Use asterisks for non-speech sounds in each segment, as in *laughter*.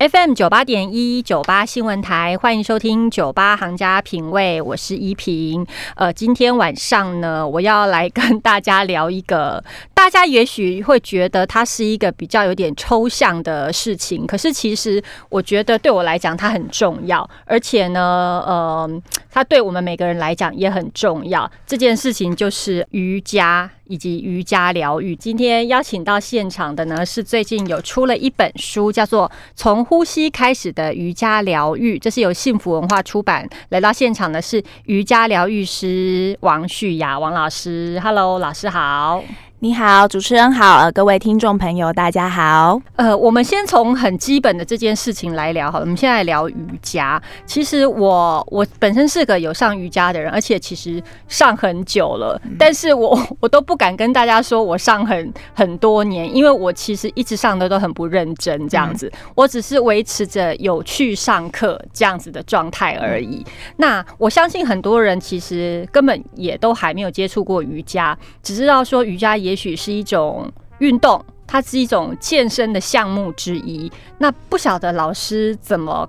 FM 九八点一九八新闻台，欢迎收听九八行家品味，我是依萍。呃，今天晚上呢，我要来跟大家聊一个，大家也许会觉得它是一个比较有点抽象的事情，可是其实我觉得对我来讲它很重要，而且呢，呃，它对我们每个人来讲也很重要。这件事情就是瑜伽。以及瑜伽疗愈。今天邀请到现场的呢，是最近有出了一本书，叫做《从呼吸开始的瑜伽疗愈》，这是由幸福文化出版。来到现场的是瑜伽疗愈师王旭雅王老师。Hello，老师好。你好，主持人好，呃，各位听众朋友，大家好。呃，我们先从很基本的这件事情来聊好了。我们现在聊瑜伽。其实我我本身是个有上瑜伽的人，而且其实上很久了，但是我 *laughs* 我都不敢跟大家说我上很很多年，因为我其实一直上的都很不认真，这样子。我只是维持着有去上课这样子的状态而已。那我相信很多人其实根本也都还没有接触过瑜伽，只知道说瑜伽也。也许是一种运动，它是一种健身的项目之一。那不晓得老师怎么？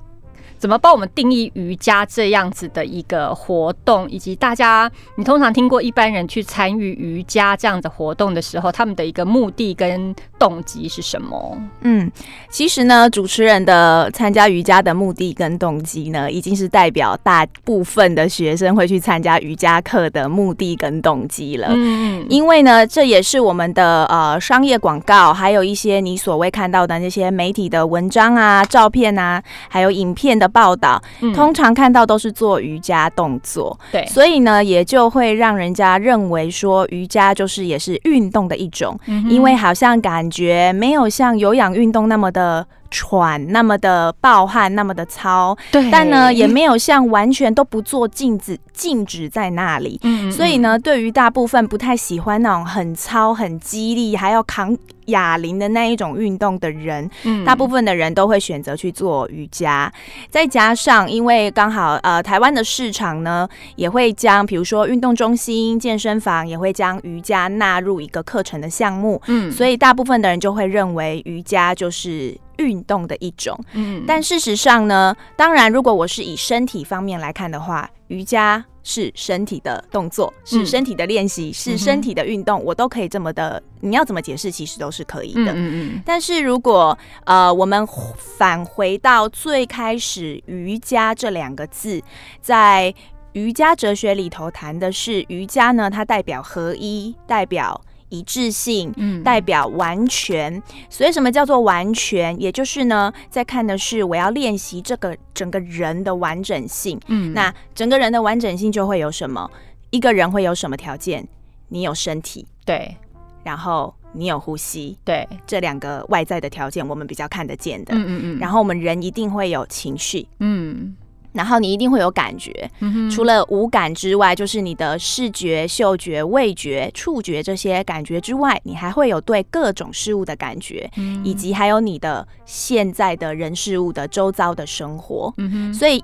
怎么帮我们定义瑜伽这样子的一个活动，以及大家你通常听过一般人去参与瑜伽这样的活动的时候，他们的一个目的跟动机是什么？嗯，其实呢，主持人的参加瑜伽的目的跟动机呢，已经是代表大部分的学生会去参加瑜伽课的目的跟动机了。嗯，因为呢，这也是我们的呃商业广告，还有一些你所谓看到的那些媒体的文章啊、照片啊，还有影片的。报道通常看到都是做瑜伽动作，对，所以呢，也就会让人家认为说瑜伽就是也是运动的一种，因为好像感觉没有像有氧运动那么的。喘那么的暴汗，那么的操，对，但呢也没有像完全都不做静止静止在那里，嗯，所以呢，对于大部分不太喜欢那种很操、很激励，还要扛哑铃的那一种运动的人，嗯，大部分的人都会选择去做瑜伽。再加上，因为刚好呃，台湾的市场呢，也会将比如说运动中心、健身房也会将瑜伽纳入一个课程的项目，嗯，所以大部分的人就会认为瑜伽就是。运动的一种，嗯，但事实上呢，当然，如果我是以身体方面来看的话，瑜伽是身体的动作，是身体的练习，是身体的运动，我都可以这么的，你要怎么解释，其实都是可以的，嗯嗯。但是如果呃，我们返回到最开始，瑜伽这两个字，在瑜伽哲学里头谈的是瑜伽呢，它代表合一，代表。一致性，嗯，代表完全。所以什么叫做完全？也就是呢，在看的是我要练习这个整个人的完整性。嗯，那整个人的完整性就会有什么？一个人会有什么条件？你有身体，对，然后你有呼吸，对，这两个外在的条件我们比较看得见的。嗯嗯嗯。然后我们人一定会有情绪，嗯。然后你一定会有感觉，除了五感之外，就是你的视觉、嗅觉、味觉、触觉这些感觉之外，你还会有对各种事物的感觉，以及还有你的现在的人事物的周遭的生活。所以，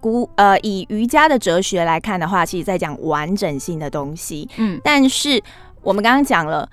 古呃以瑜伽的哲学来看的话，其实在讲完整性的东西。嗯，但是我们刚刚讲了。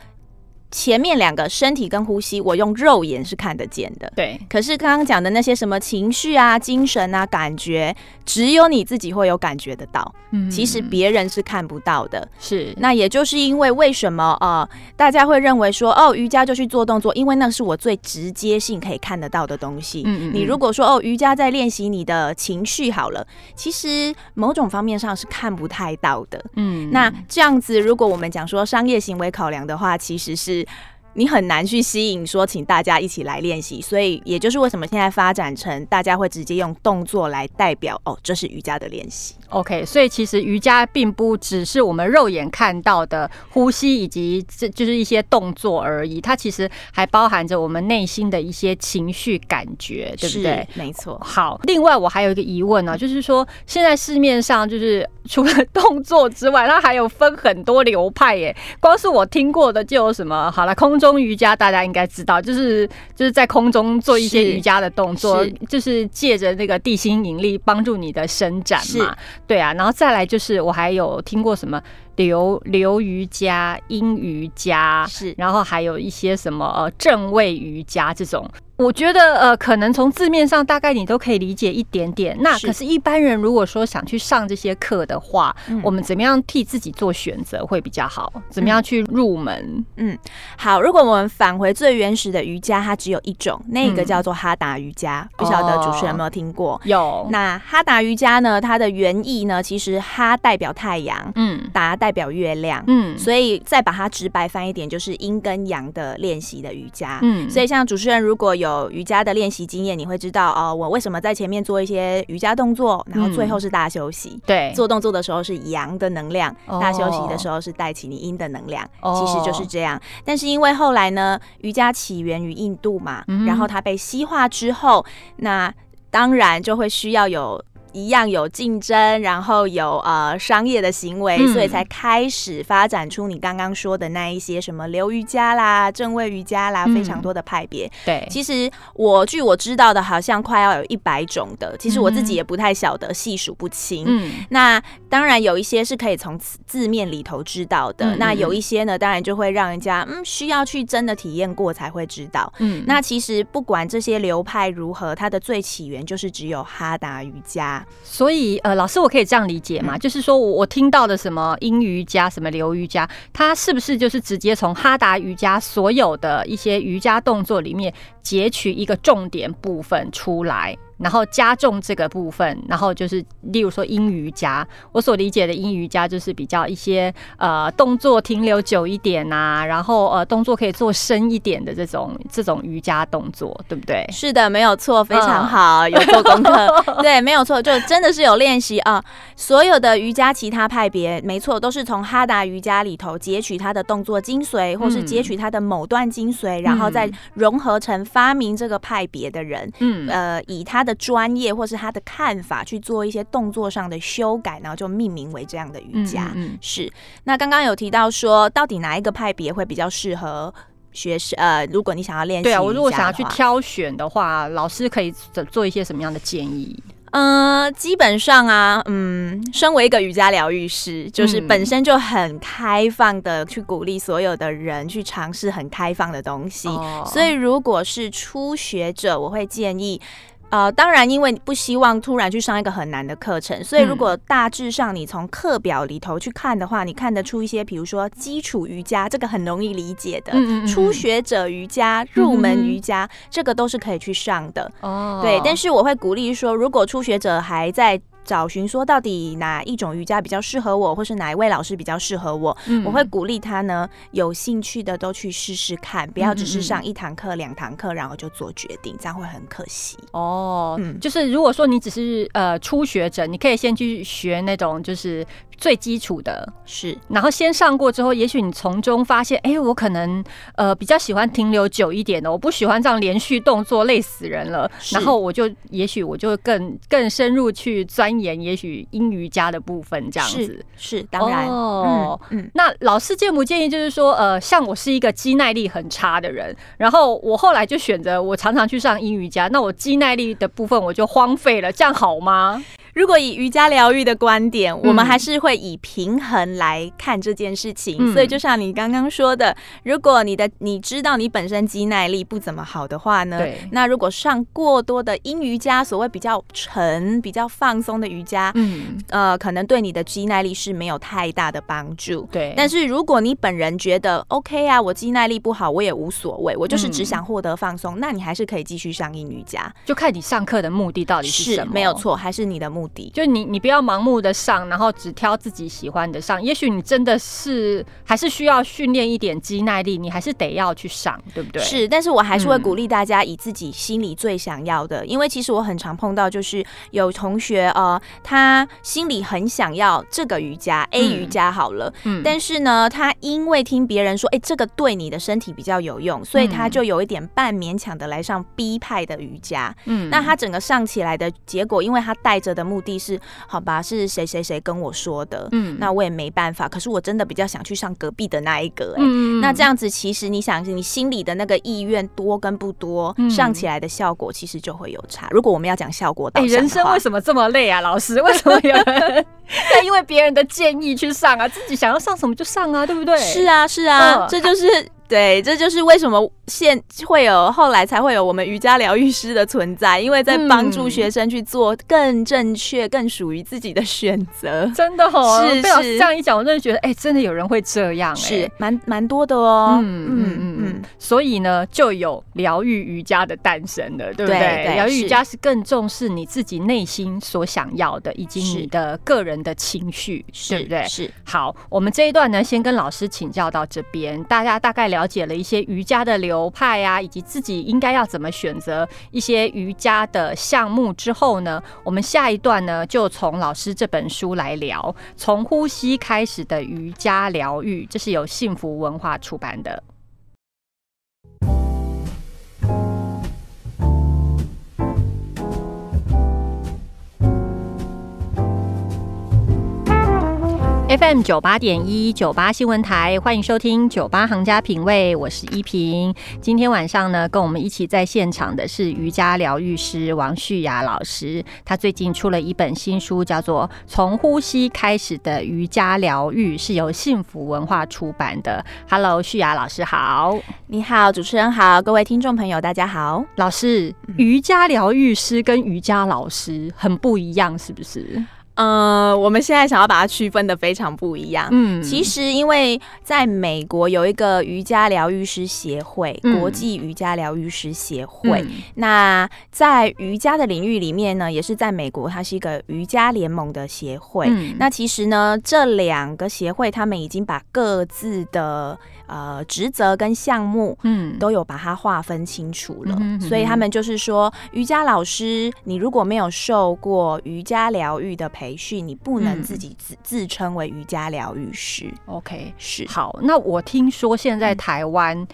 前面两个身体跟呼吸，我用肉眼是看得见的。对，可是刚刚讲的那些什么情绪啊、精神啊、感觉，只有你自己会有感觉得到。嗯，其实别人是看不到的。是，那也就是因为为什么呃，大家会认为说哦，瑜伽就去做动作，因为那是我最直接性可以看得到的东西。嗯嗯。你如果说哦，瑜伽在练习你的情绪好了，其实某种方面上是看不太到的。嗯，那这样子，如果我们讲说商业行为考量的话，其实是。你很难去吸引说，请大家一起来练习，所以也就是为什么现在发展成大家会直接用动作来代表哦，这是瑜伽的练习。OK，所以其实瑜伽并不只是我们肉眼看到的呼吸以及这就是一些动作而已，它其实还包含着我们内心的一些情绪感觉，对不对？没错。好，另外我还有一个疑问呢，就是说现在市面上就是除了动作之外，它还有分很多流派耶。光是我听过的就有什么？好了，空中瑜伽大家应该知道，就是就是在空中做一些瑜伽的动作，就是借着那个地心引力帮助你的伸展嘛。对啊，然后再来就是我还有听过什么流流瑜伽、阴瑜伽，是，然后还有一些什么呃正位瑜伽这种。我觉得呃，可能从字面上大概你都可以理解一点点。那可是，一般人如果说想去上这些课的话，我们怎么样替自己做选择会比较好？怎么样去入门？嗯，好。如果我们返回最原始的瑜伽，它只有一种，那个叫做哈达瑜伽。不晓得主持人有没有听过？有。那哈达瑜伽呢？它的原意呢，其实哈代表太阳，嗯，达代表月亮，嗯，所以再把它直白翻一点，就是阴跟阳的练习的瑜伽。嗯，所以像主持人如果有有瑜伽的练习经验，你会知道哦，我为什么在前面做一些瑜伽动作，然后最后是大休息。对，做动作的时候是阳的能量，大休息的时候是带起你阴的能量，其实就是这样。但是因为后来呢，瑜伽起源于印度嘛，然后它被西化之后，那当然就会需要有。一样有竞争，然后有呃商业的行为，所以才开始发展出你刚刚说的那一些什么流瑜伽啦、正位瑜伽啦，非常多的派别。对，其实我据我知道的，好像快要有一百种的，其实我自己也不太晓得，细数不清。嗯，那当然有一些是可以从字面里头知道的，那有一些呢，当然就会让人家嗯需要去真的体验过才会知道。嗯，那其实不管这些流派如何，它的最起源就是只有哈达瑜伽。所以，呃，老师，我可以这样理解吗？就是说我我听到的什么阴瑜伽、什么流瑜伽，它是不是就是直接从哈达瑜伽所有的一些瑜伽动作里面截取一个重点部分出来？然后加重这个部分，然后就是例如说阴瑜伽，我所理解的阴瑜伽就是比较一些呃动作停留久一点呐，然后呃动作可以做深一点的这种这种瑜伽动作，对不对？是的，没有错，非常好，有做功课，*laughs* 对，没有错，就真的是有练习啊。所有的瑜伽其他派别，没错，都是从哈达瑜伽里头截取它的动作精髓，或是截取它的某段精髓，然后再融合成发明这个派别的人，嗯，呃，以他。的专业或是他的看法去做一些动作上的修改，然后就命名为这样的瑜伽。嗯，是。那刚刚有提到说，到底哪一个派别会比较适合学生？呃，如果你想要练习，对啊，我如果想要去挑选的话，老师可以做一些什么样的建议？呃，基本上啊，嗯，身为一个瑜伽疗愈师，就是本身就很开放的去鼓励所有的人去尝试很开放的东西。所以，如果是初学者，我会建议。呃，当然，因为不希望突然去上一个很难的课程，所以如果大致上你从课表里头去看的话，你看得出一些，比如说基础瑜伽，这个很容易理解的；初学者瑜伽、入门瑜伽，这个都是可以去上的。哦，对，但是我会鼓励说，如果初学者还在。找寻说到底哪一种瑜伽比较适合我，或是哪一位老师比较适合我，我会鼓励他呢，有兴趣的都去试试看，不要只是上一堂课、两堂课，然后就做决定，这样会很可惜。哦，嗯，就是如果说你只是呃初学者，你可以先去学那种就是。最基础的是，然后先上过之后，也许你从中发现，哎，我可能呃比较喜欢停留久一点的，我不喜欢这样连续动作累死人了。然后我就也许我就更更深入去钻研，也许英瑜伽的部分这样子是当然哦。嗯，那老师建不建议就是说，呃，像我是一个肌耐力很差的人，然后我后来就选择我常常去上英瑜伽，那我肌耐力的部分我就荒废了，这样好吗？如果以瑜伽疗愈的观点，我们还是会以平衡来看这件事情。所以，就像你刚刚说的，如果你的你知道你本身肌耐力不怎么好的话呢，那如果上过多的阴瑜伽，所谓比较沉、比较放松的瑜伽，嗯，呃，可能对你的肌耐力是没有太大的帮助。对。但是如果你本人觉得 OK 啊，我肌耐力不好，我也无所谓，我就是只想获得放松，那你还是可以继续上阴瑜伽。就看你上课的目的到底是什么，没有错，还是你的目。就你，你不要盲目的上，然后只挑自己喜欢的上。也许你真的是还是需要训练一点肌耐力，你还是得要去上，对不对？是，但是我还是会鼓励大家以自己心里最想要的，因为其实我很常碰到，就是有同学呃，他心里很想要这个瑜伽 A 瑜伽好了，嗯，但是呢，他因为听别人说，哎，这个对你的身体比较有用，所以他就有一点半勉强的来上 B 派的瑜伽，嗯，那他整个上起来的结果，因为他带着的目目的是，好吧，是谁谁谁跟我说的，嗯，那我也没办法。可是我真的比较想去上隔壁的那一个，哎，那这样子其实你想，你心里的那个意愿多跟不多，上起来的效果其实就会有差。如果我们要讲效果，哎，人生为什么这么累啊？老师，*laughs* 为什么有人要因为别人的建议去上啊？自己想要上什么就上啊，对不对？是啊，是啊，这就是。对，这就是为什么现会有后来才会有我们瑜伽疗愈师的存在，因为在帮助学生去做更正确、更属于自己的选择。真的哦，是是这样一讲，我真的觉得，哎，真的有人会这样，是蛮蛮多的哦。嗯嗯嗯嗯，所以呢，就有疗愈瑜伽的诞生了，对不对？疗愈瑜伽是更重视你自己内心所想要的，以及你的个人的情绪，对不对？是。好，我们这一段呢，先跟老师请教到这边，大家大概了。了解了一些瑜伽的流派啊，以及自己应该要怎么选择一些瑜伽的项目之后呢，我们下一段呢就从老师这本书来聊，从呼吸开始的瑜伽疗愈，这是由幸福文化出版的。FM 九八点一九八新闻台，欢迎收听九八行家品味，我是依萍。今天晚上呢，跟我们一起在现场的是瑜伽疗愈师王旭雅老师。他最近出了一本新书，叫做《从呼吸开始的瑜伽疗愈》，是由幸福文化出版的。Hello，旭雅老师好，你好，主持人好，各位听众朋友大家好。老师，瑜伽疗愈师跟瑜伽老师很不一样，是不是？嗯，我们现在想要把它区分的非常不一样。嗯，其实因为在美国有一个瑜伽疗愈师协会，国际瑜伽疗愈师协会。那在瑜伽的领域里面呢，也是在美国，它是一个瑜伽联盟的协会。那其实呢，这两个协会他们已经把各自的。呃，职责跟项目，嗯，都有把它划分清楚了。所以他们就是说，瑜伽老师，你如果没有受过瑜伽疗愈的培训，你不能自己自自称为瑜伽疗愈师。OK，是好。那我听说现在台湾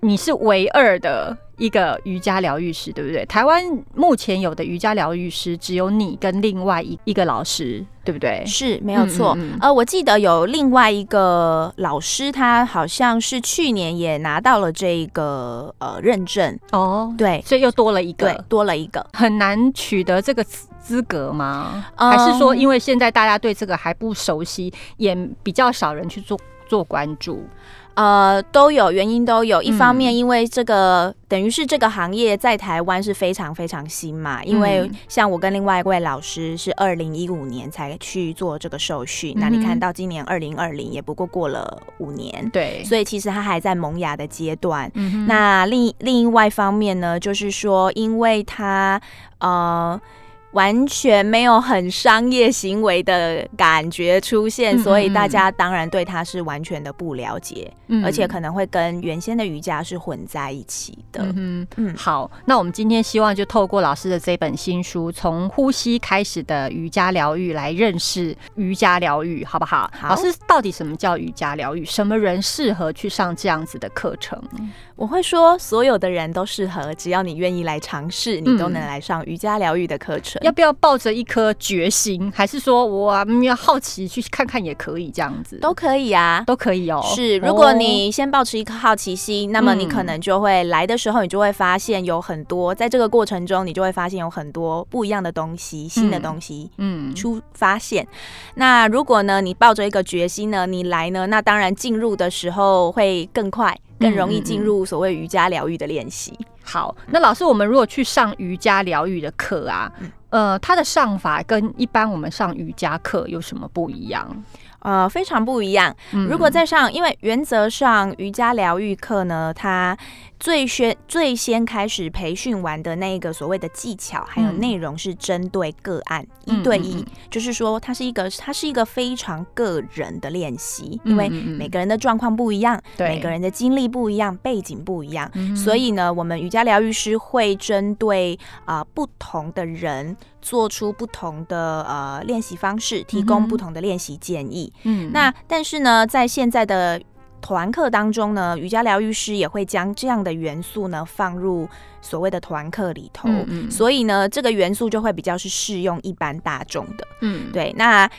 你是唯二的一个瑜伽疗愈师，对不对？台湾目前有的瑜伽疗愈师只有你跟另外一一个老师。对不对？是没有错。呃，我记得有另外一个老师，他好像是去年也拿到了这个呃认证哦。对，所以又多了一个，多了一个，很难取得这个资格吗？还是说，因为现在大家对这个还不熟悉，也比较少人去做做关注？呃，都有原因，都有一方面，因为这个等于是这个行业在台湾是非常非常新嘛。因为像我跟另外一位老师是二零一五年才去做这个受训，那你看到今年二零二零也不过过了五年，对，所以其实他还在萌芽的阶段。那另另外一方面呢，就是说，因为他呃。完全没有很商业行为的感觉出现，所以大家当然对他是完全的不了解，而且可能会跟原先的瑜伽是混在一起的。嗯嗯，好，那我们今天希望就透过老师的这本新书《从呼吸开始的瑜伽疗愈》来认识瑜伽疗愈，好不好？老师，到底什么叫瑜伽疗愈？什么人适合去上这样子的课程？我会说，所有的人都适合，只要你愿意来尝试，你都能来上瑜伽疗愈的课程。要不要抱着一颗决心，还是说我要好奇去看看也可以？这样子都可以啊，都可以哦。是，如果你先保持一颗好奇心，那么你可能就会来的时候，你就会发现有很多，在这个过程中，你就会发现有很多不一样的东西，新的东西，嗯，出发现。那如果呢，你抱着一个决心呢，你来呢，那当然进入的时候会更快。更容易进入所谓瑜伽疗愈的练习。好，那老师，我们如果去上瑜伽疗愈的课啊，呃，它的上法跟一般我们上瑜伽课有什么不一样？呃，非常不一样。如果在上，因为原则上瑜伽疗愈课呢，它最先最先开始培训完的那个所谓的技巧，还有内容是针对个案一对一，就是说它是一个它是一个非常个人的练习，因为每个人的状况不一样，每个人的经历不一样，背景不一样，所以呢，我们瑜伽疗愈师会针对啊不同的人。做出不同的呃练习方式，提供不同的练习建议。嗯，那但是呢，在现在的团课当中呢，瑜伽疗愈师也会将这样的元素呢放入所谓的团课里头，嗯所以呢，这个元素就会比较是适用一般大众的。嗯，对，那。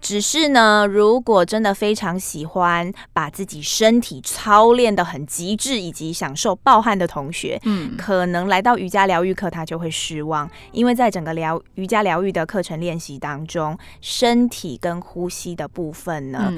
只是呢，如果真的非常喜欢把自己身体操练的很极致，以及享受暴汗的同学，嗯，可能来到瑜伽疗愈课他就会失望，因为在整个疗瑜伽疗愈的课程练习当中，身体跟呼吸的部分呢，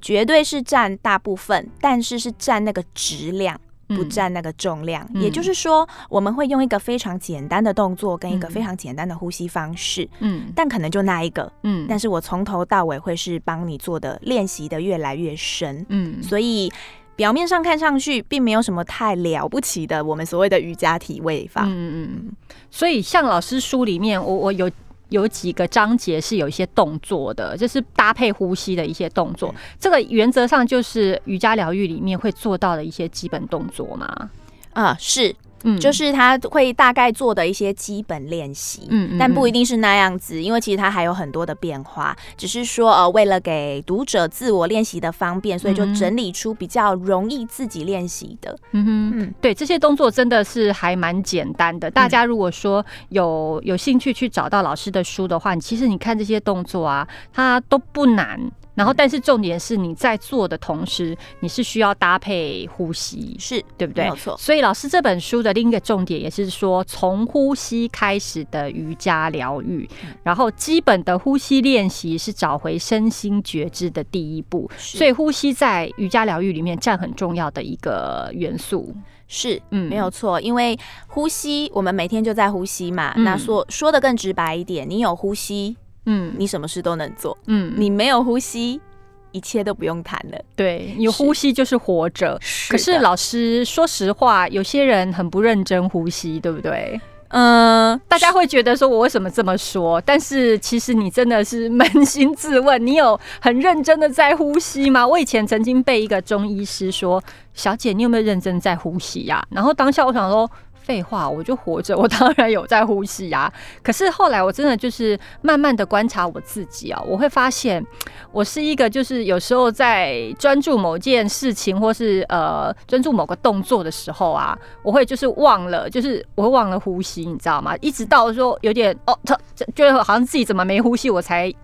绝对是占大部分，但是是占那个质量。不占那个重量，也就是说，我们会用一个非常简单的动作跟一个非常简单的呼吸方式，嗯，但可能就那一个，嗯，但是我从头到尾会是帮你做的练习的越来越深，嗯，所以表面上看上去并没有什么太了不起的，我们所谓的瑜伽体位法，嗯嗯，所以像老师书里面，我我有。有几个章节是有一些动作的，就是搭配呼吸的一些动作。这个原则上就是瑜伽疗愈里面会做到的一些基本动作嘛？啊，是。嗯，就是他会大概做的一些基本练习，嗯，但不一定是那样子，因为其实它还有很多的变化。只是说，呃，为了给读者自我练习的方便，所以就整理出比较容易自己练习的。嗯哼，对，这些动作真的是还蛮简单的。大家如果说有有兴趣去找到老师的书的话，其实你看这些动作啊，它都不难。然后，但是重点是你在做的同时，你是需要搭配呼吸，是对不对？没有错。所以老师这本书的另一个重点也是说，从呼吸开始的瑜伽疗愈，然后基本的呼吸练习是找回身心觉知的第一步。所以呼吸在瑜伽疗愈里面占很重要的一个元素。是，嗯，没有错。因为呼吸，我们每天就在呼吸嘛。那说说的更直白一点，你有呼吸。嗯，你什么事都能做。嗯，你没有呼吸，一切都不用谈了。对，你呼吸就是活着。可是老师，说实话，有些人很不认真呼吸，对不对？嗯，大家会觉得说我为什么这么说？但是其实你真的是 *laughs* 扪心自问，你有很认真的在呼吸吗？我以前曾经被一个中医师说：“小姐，你有没有认真在呼吸呀？”然后当下我想说。废话，我就活着，*laughs* 我当然有在呼吸啊。可是后来我真的就是慢慢的观察我自己啊，我会发现我是一个就是有时候在专注某件事情或是呃专注某个动作的时候啊，我会就是忘了，就是我会忘了呼吸，你知道吗？一直到说有点哦，他觉得好像自己怎么没呼吸，我才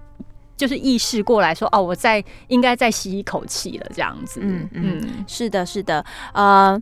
就是意识过来说哦，我在应该再吸一口气了，这样子。嗯嗯，是的，是的，呃。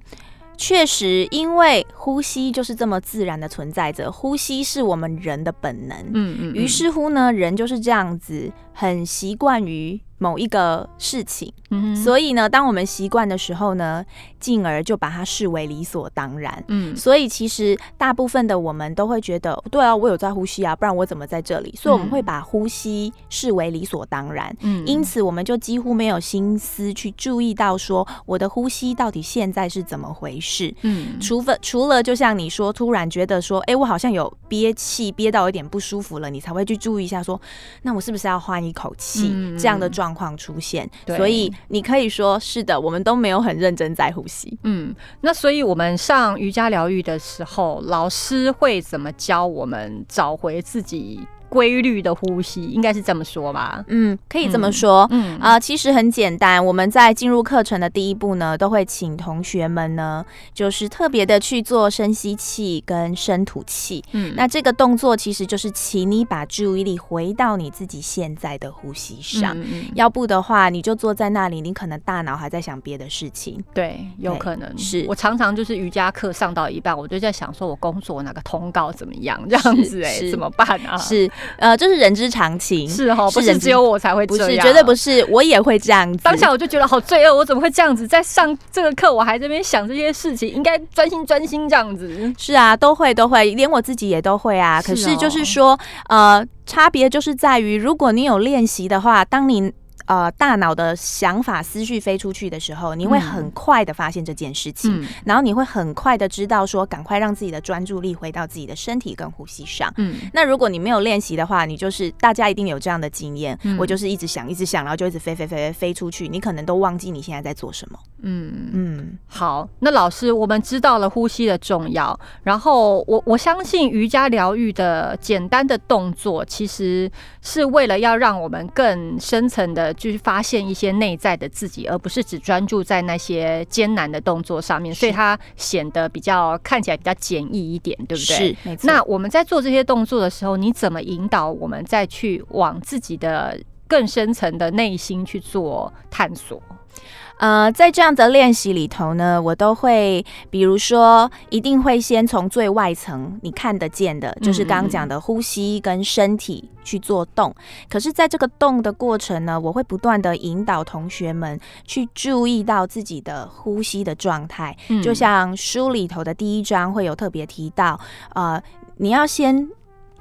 确实，因为呼吸就是这么自然的存在着，呼吸是我们人的本能。嗯嗯，于是乎呢，人就是这样子，很习惯于。某一个事情，所以呢，当我们习惯的时候呢，进而就把它视为理所当然。嗯，所以其实大部分的我们都会觉得，对啊，我有在呼吸啊，不然我怎么在这里？所以我们会把呼吸视为理所当然。嗯，因此我们就几乎没有心思去注意到说我的呼吸到底现在是怎么回事。嗯，除非除了就像你说，突然觉得说，哎，我好像有憋气，憋到有点不舒服了，你才会去注意一下说，那我是不是要换一口气？这样的状。况出现，所以你可以说是的，我们都没有很认真在呼吸。嗯，那所以我们上瑜伽疗愈的时候，老师会怎么教我们找回自己？规律的呼吸应该是这么说吧？嗯，可以这么说。嗯啊，其实很简单。我们在进入课程的第一步呢，都会请同学们呢，就是特别的去做深吸气跟深吐气。嗯，那这个动作其实就是请你把注意力回到你自己现在的呼吸上。嗯要不的话，你就坐在那里，你可能大脑还在想别的事情。对，有可能是我常常就是瑜伽课上到一半，我就在想说我工作哪个通告怎么样这样子哎，怎么办啊？是。呃，这是人之常情，是哈，不是只有我才会这样，绝对不是，我也会这样子。*laughs* 当下我就觉得好罪恶，我怎么会这样子？在上这个课，我还这边想这些事情，应该专心专心这样子。是啊，都会都会，连我自己也都会啊。可是就是说，呃，差别就是在于，如果你有练习的话，当你。呃，大脑的想法、思绪飞出去的时候，你会很快的发现这件事情，然后你会很快的知道说，赶快让自己的专注力回到自己的身体跟呼吸上。嗯，那如果你没有练习的话，你就是大家一定有这样的经验，我就是一直想，一直想，然后就一直飞飞飞飞飞出去，你可能都忘记你现在在做什么。嗯嗯，好，那老师，我们知道了呼吸的重要，然后我我相信瑜伽疗愈的简单的动作，其实是为了要让我们更深层的。就是发现一些内在的自己，而不是只专注在那些艰难的动作上面，所以它显得比较看起来比较简易一点，对不对？是，没错。那我们在做这些动作的时候，你怎么引导我们再去往自己的更深层的内心去做探索？呃，在这样的练习里头呢，我都会，比如说，一定会先从最外层你看得见的，就是刚刚讲的呼吸跟身体去做动。可是，在这个动的过程呢，我会不断的引导同学们去注意到自己的呼吸的状态。就像书里头的第一章会有特别提到，呃，你要先。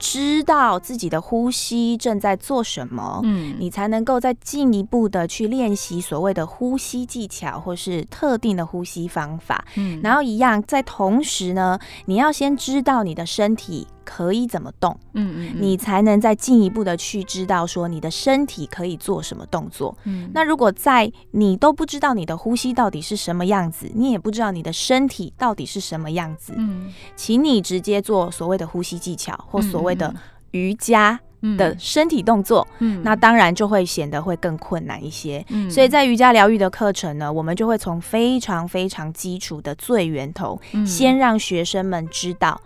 知道自己的呼吸正在做什么，嗯，你才能够再进一步的去练习所谓的呼吸技巧，或是特定的呼吸方法，嗯，然后一样，在同时呢，你要先知道你的身体。可以怎么动？嗯嗯，你才能再进一步的去知道说你的身体可以做什么动作。嗯，那如果在你都不知道你的呼吸到底是什么样子，你也不知道你的身体到底是什么样子，嗯，请你直接做所谓的呼吸技巧或所谓的瑜伽的身体动作。嗯，那当然就会显得会更困难一些。嗯，所以在瑜伽疗愈的课程呢，我们就会从非常非常基础的最源头，先让学生们知道。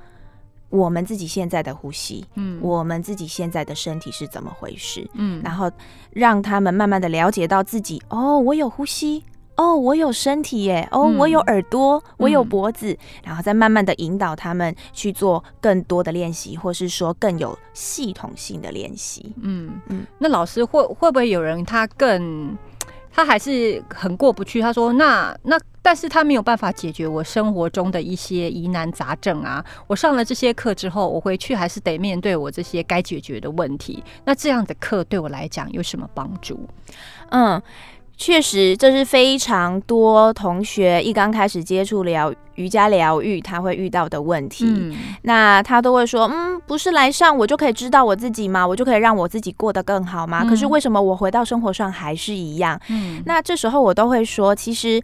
我们自己现在的呼吸，嗯，我们自己现在的身体是怎么回事，嗯，然后让他们慢慢的了解到自己，哦，我有呼吸，哦，我有身体耶，哦，我有耳朵，我有脖子，然后再慢慢的引导他们去做更多的练习，或是说更有系统性的练习，嗯。嗯，那老师会会不会有人他更？他还是很过不去。他说：“那那，但是他没有办法解决我生活中的一些疑难杂症啊。我上了这些课之后，我回去还是得面对我这些该解决的问题。那这样的课对我来讲有什么帮助？”嗯。确实，这是非常多同学一刚开始接触疗瑜伽疗愈，他会遇到的问题。那他都会说：“嗯，不是来上我就可以知道我自己吗？我就可以让我自己过得更好吗？可是为什么我回到生活上还是一样？”嗯，那这时候我都会说，其实。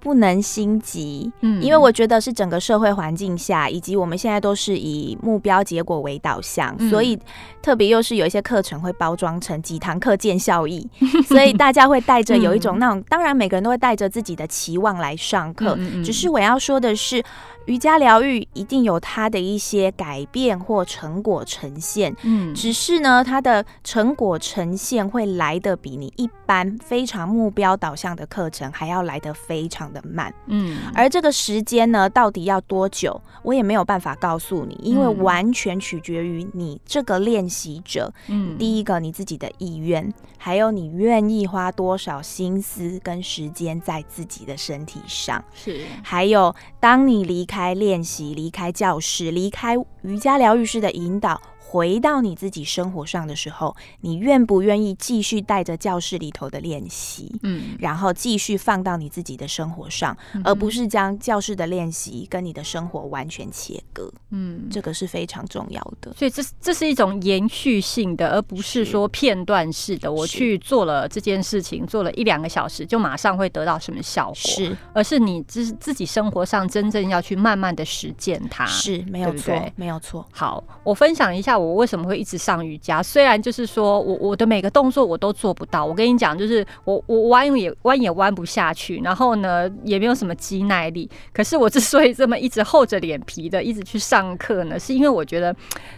不能心急，嗯，因为我觉得是整个社会环境下，以及我们现在都是以目标结果为导向，所以特别又是有一些课程会包装成几堂课见效益，*laughs* 所以大家会带着有一种那种，当然每个人都会带着自己的期望来上课，只是我要说的是。瑜伽疗愈一定有它的一些改变或成果呈现，嗯，只是呢，它的成果呈现会来的比你一般非常目标导向的课程还要来得非常的慢，嗯，而这个时间呢，到底要多久，我也没有办法告诉你，因为完全取决于你这个练习者，嗯，第一个你自己的意愿，还有你愿意花多少心思跟时间在自己的身体上，是，还有当你离开。开练习，离开教室，离开瑜伽疗愈师的引导。回到你自己生活上的时候，你愿不愿意继续带着教室里头的练习，嗯，然后继续放到你自己的生活上，而不是将教室的练习跟你的生活完全切割，嗯，这个是非常重要的。所以这这是一种延续性的，而不是说片段式的。我去做了这件事情，做了一两个小时，就马上会得到什么效果？是，而是你自自己生活上真正要去慢慢的实践它，是没有错，没有错。好，我分享一下。我为什么会一直上瑜伽？虽然就是说我我的每个动作我都做不到，我跟你讲，就是我我弯也弯也弯不下去，然后呢也没有什么肌耐力。可是我之所以这么一直厚着脸皮的一直去上课呢，是因为我觉得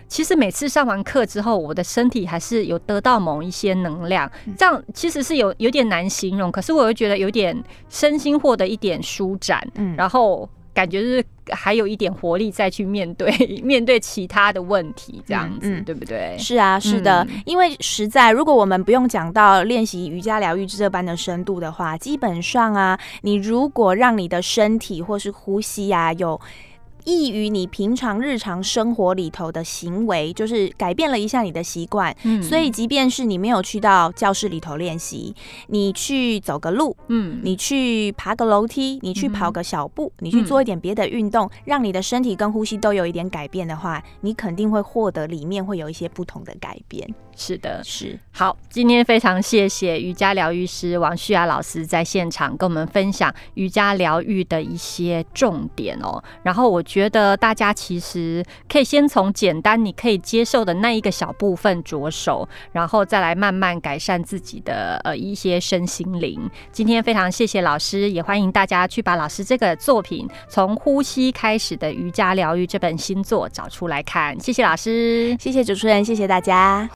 其实每次上完课之后，我的身体还是有得到某一些能量。这样其实是有有点难形容，可是我又觉得有点身心获得一点舒展，嗯，然后。感觉是还有一点活力再去面对 *laughs* 面对其他的问题，这样子对不对？是啊，是的，因为实在如果我们不用讲到练习瑜伽疗愈这般的深度的话，基本上啊，你如果让你的身体或是呼吸啊有。异于你平常日常生活里头的行为，就是改变了一下你的习惯。嗯，所以即便是你没有去到教室里头练习，你去走个路，嗯，你去爬个楼梯，你去跑个小步，你去做一点别的运动，让你的身体跟呼吸都有一点改变的话，你肯定会获得里面会有一些不同的改变。是的，是好。今天非常谢谢瑜伽疗愈师王旭雅老师在现场跟我们分享瑜伽疗愈的一些重点哦。然后我觉觉得大家其实可以先从简单你可以接受的那一个小部分着手，然后再来慢慢改善自己的呃一些身心灵。今天非常谢谢老师，也欢迎大家去把老师这个作品《从呼吸开始的瑜伽疗愈》这本新作找出来看。谢谢老师，谢谢主持人，谢谢大家。